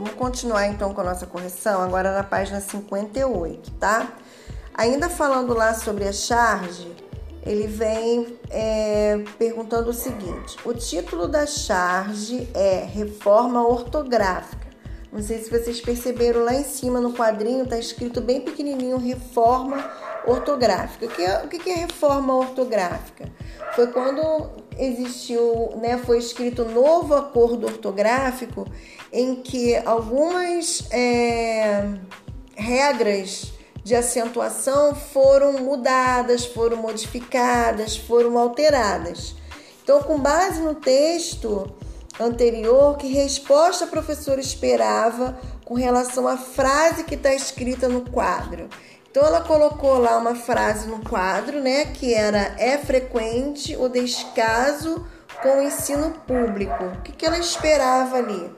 Vamos continuar então com a nossa correção, agora na página 58, tá? Ainda falando lá sobre a charge, ele vem é, perguntando o seguinte: o título da charge é Reforma Ortográfica. Não sei se vocês perceberam lá em cima no quadrinho, tá escrito bem pequenininho Reforma Ortográfica. O que é, o que é reforma ortográfica? Foi quando existiu, né, foi escrito um novo acordo ortográfico em que algumas é, regras de acentuação foram mudadas, foram modificadas, foram alteradas. Então, com base no texto anterior, que resposta a professora esperava com relação à frase que está escrita no quadro? Então, ela colocou lá uma frase no quadro, né, que era é frequente o descaso com o ensino público. O que, que ela esperava ali?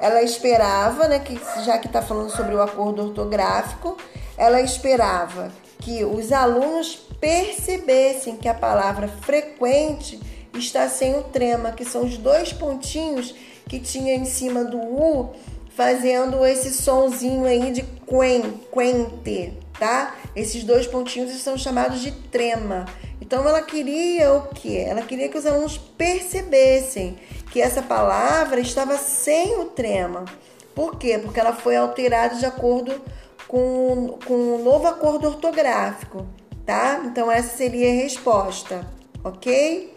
Ela esperava, né, que já que está falando sobre o acordo ortográfico, ela esperava que os alunos percebessem que a palavra frequente está sem o trema, que são os dois pontinhos que tinha em cima do U, fazendo esse sonzinho aí de quen, quente, tá? Esses dois pontinhos são chamados de trema. Então ela queria o que? Ela queria que os alunos percebessem que essa palavra estava sem o trema. Por quê? Porque ela foi alterada de acordo com, com um novo acordo ortográfico, tá? Então essa seria a resposta, ok?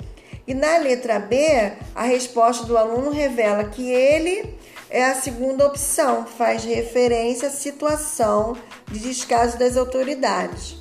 E na letra B, a resposta do aluno revela que ele é a segunda opção, faz referência à situação de descaso das autoridades.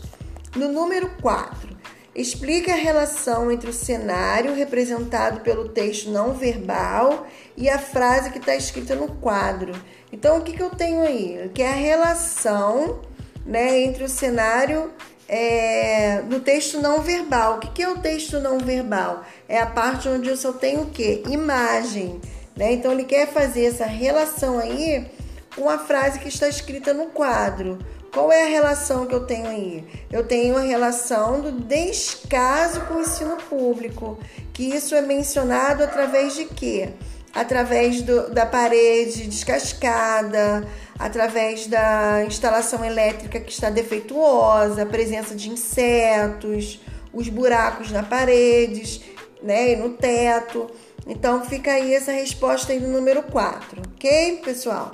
No número 4, explica a relação entre o cenário representado pelo texto não verbal e a frase que está escrita no quadro. Então, o que, que eu tenho aí? Que é a relação né, entre o cenário é, do texto não verbal. O que, que é o texto não verbal? É a parte onde eu só tenho o quê? Imagem. Né? Então, ele quer fazer essa relação aí com a frase que está escrita no quadro. Qual é a relação que eu tenho aí? Eu tenho a relação do descaso com o ensino público, que isso é mencionado através de quê? através do, da parede descascada, através da instalação elétrica que está defeituosa, a presença de insetos, os buracos na paredes né, e no teto. Então fica aí essa resposta aí do número 4, ok, pessoal?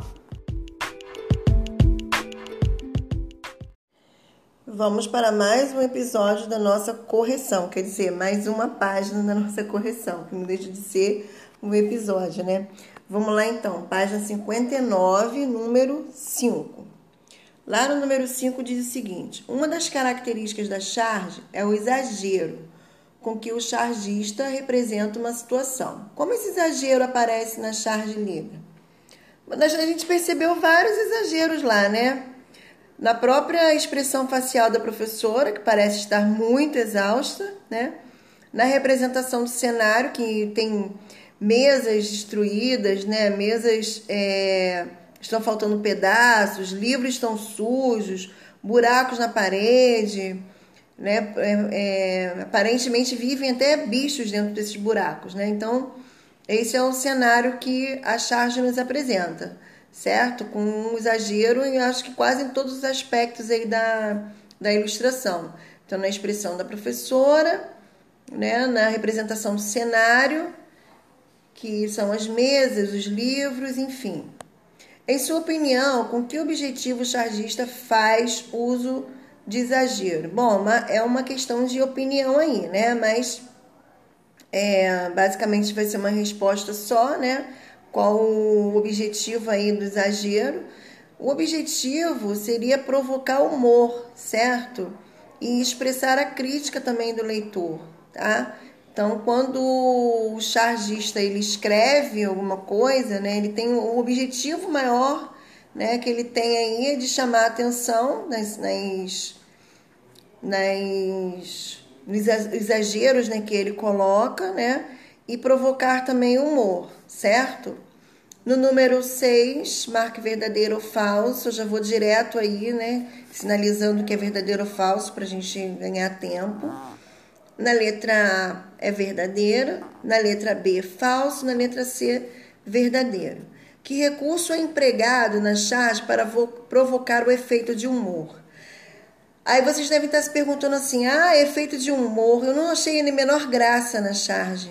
Vamos para mais um episódio da nossa correção, quer dizer, mais uma página da nossa correção, que não deixa de ser o episódio, né? Vamos lá então, página 59, número 5. Lá no número 5 diz o seguinte: uma das características da charge é o exagero com que o chargista representa uma situação. Como esse exagero aparece na charge livre? A gente percebeu vários exageros lá, né? Na própria expressão facial da professora, que parece estar muito exausta, né? Na representação do cenário, que tem mesas destruídas, né? Mesas é, estão faltando pedaços, livros estão sujos, buracos na parede, né? É, é, aparentemente vivem até bichos dentro desses buracos, né? Então esse é o cenário que a charge nos apresenta, certo? Com um exagero e acho que quase em todos os aspectos aí da, da ilustração. Então na expressão da professora, né? Na representação do cenário que são as mesas, os livros, enfim. Em sua opinião, com que objetivo o chargista faz uso de exagero? Bom, é uma questão de opinião aí, né? Mas é, basicamente vai ser uma resposta só, né? Qual o objetivo aí do exagero? O objetivo seria provocar humor, certo? E expressar a crítica também do leitor, tá? Então, quando o chargista ele escreve alguma coisa, né, ele tem um objetivo maior né, que ele tem aí é de chamar a atenção nas, nas, nas nos exageros né, que ele coloca né, e provocar também humor, certo? No número 6, marque verdadeiro ou falso. Eu já vou direto aí, né? Sinalizando que é verdadeiro ou falso para a gente ganhar tempo. Na letra A é verdadeiro, na letra B falso, na letra C verdadeiro. Que recurso é empregado na charge para provocar o efeito de humor? Aí vocês devem estar se perguntando assim: ah, efeito de humor, eu não achei nem menor graça na charge.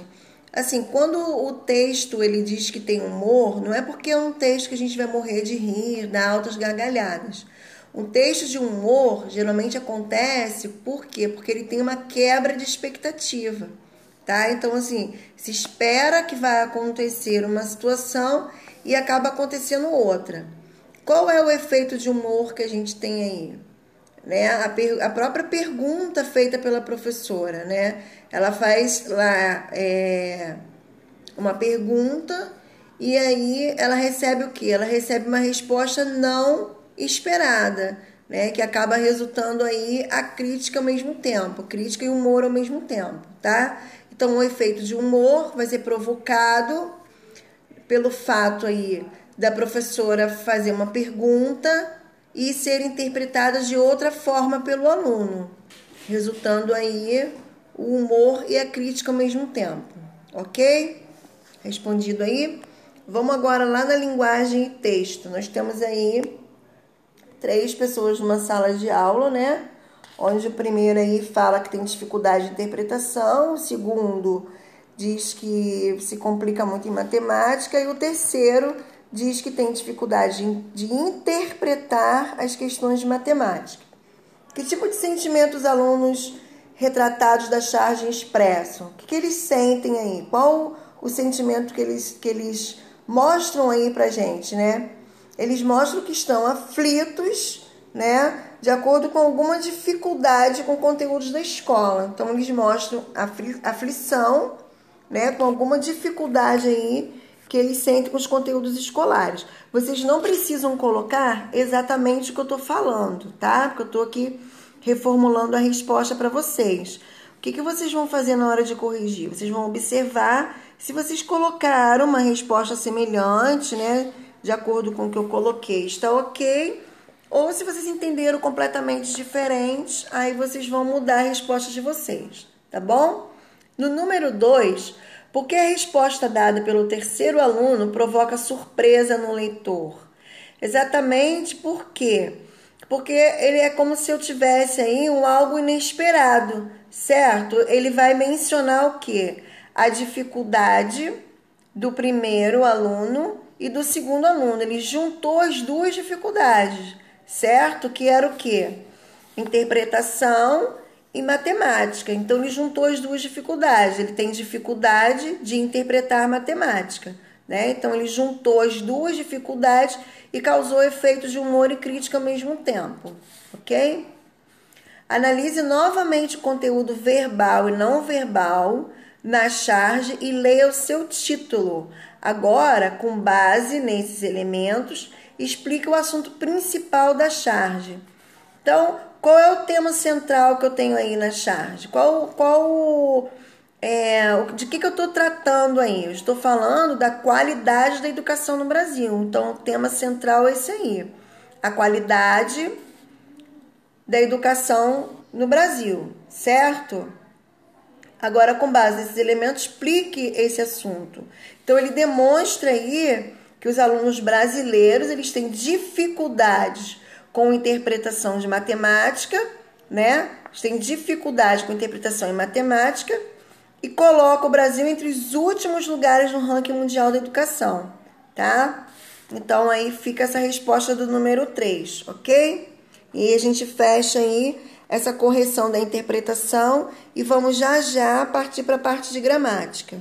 Assim, quando o texto ele diz que tem humor, não é porque é um texto que a gente vai morrer de rir, dar altas gargalhadas. Um texto de humor geralmente acontece por quê? Porque ele tem uma quebra de expectativa, tá? Então, assim, se espera que vai acontecer uma situação e acaba acontecendo outra. Qual é o efeito de humor que a gente tem aí? Né? A, per, a própria pergunta feita pela professora, né? Ela faz lá é, uma pergunta e aí ela recebe o que? Ela recebe uma resposta não esperada, né? Que acaba resultando aí a crítica ao mesmo tempo, crítica e humor ao mesmo tempo, tá? Então o efeito de humor vai ser provocado pelo fato aí da professora fazer uma pergunta e ser interpretada de outra forma pelo aluno, resultando aí o humor e a crítica ao mesmo tempo, ok? Respondido aí? Vamos agora lá na linguagem e texto. Nós temos aí três pessoas numa sala de aula, né? Onde o primeiro aí fala que tem dificuldade de interpretação, o segundo diz que se complica muito em matemática, e o terceiro diz que tem dificuldade de interpretar as questões de matemática. Que tipo de sentimento os alunos retratados da charge expressam? O que, que eles sentem aí? Qual o sentimento que eles, que eles mostram aí pra gente, né? Eles mostram que estão aflitos, né? De acordo com alguma dificuldade com conteúdos da escola. Então, eles mostram aflição né, com alguma dificuldade aí que eles sentem com os conteúdos escolares. Vocês não precisam colocar exatamente o que eu estou falando, tá? Porque eu estou aqui reformulando a resposta para vocês. O que, que vocês vão fazer na hora de corrigir? Vocês vão observar se vocês colocaram uma resposta semelhante, né? De acordo com o que eu coloquei, está ok. Ou se vocês entenderam completamente diferente, aí vocês vão mudar a resposta de vocês, tá bom? No número 2, porque a resposta dada pelo terceiro aluno provoca surpresa no leitor? Exatamente por quê? Porque ele é como se eu tivesse aí um algo inesperado, certo? Ele vai mencionar o quê? A dificuldade do primeiro aluno e do segundo aluno. Ele juntou as duas dificuldades, certo? Que era o quê? Interpretação e matemática. Então ele juntou as duas dificuldades. Ele tem dificuldade de interpretar matemática, né? Então ele juntou as duas dificuldades e causou efeitos de humor e crítica ao mesmo tempo, ok? Analise novamente o conteúdo verbal e não verbal na charge e leia o seu título. Agora, com base nesses elementos, explique o assunto principal da charge. Então, qual é o tema central que eu tenho aí na charge? Qual, qual é, de que, que eu estou tratando aí? Eu estou falando da qualidade da educação no Brasil. Então, o tema central é esse aí: a qualidade da educação no Brasil, certo? Agora, com base nesses elementos, explique esse assunto. Então, ele demonstra aí que os alunos brasileiros eles têm dificuldades com interpretação de matemática, né? Tem dificuldade com interpretação em matemática e coloca o Brasil entre os últimos lugares no ranking mundial da educação, tá? Então aí fica essa resposta do número 3, ok? E a gente fecha aí essa correção da interpretação e vamos já já partir para a parte de gramática.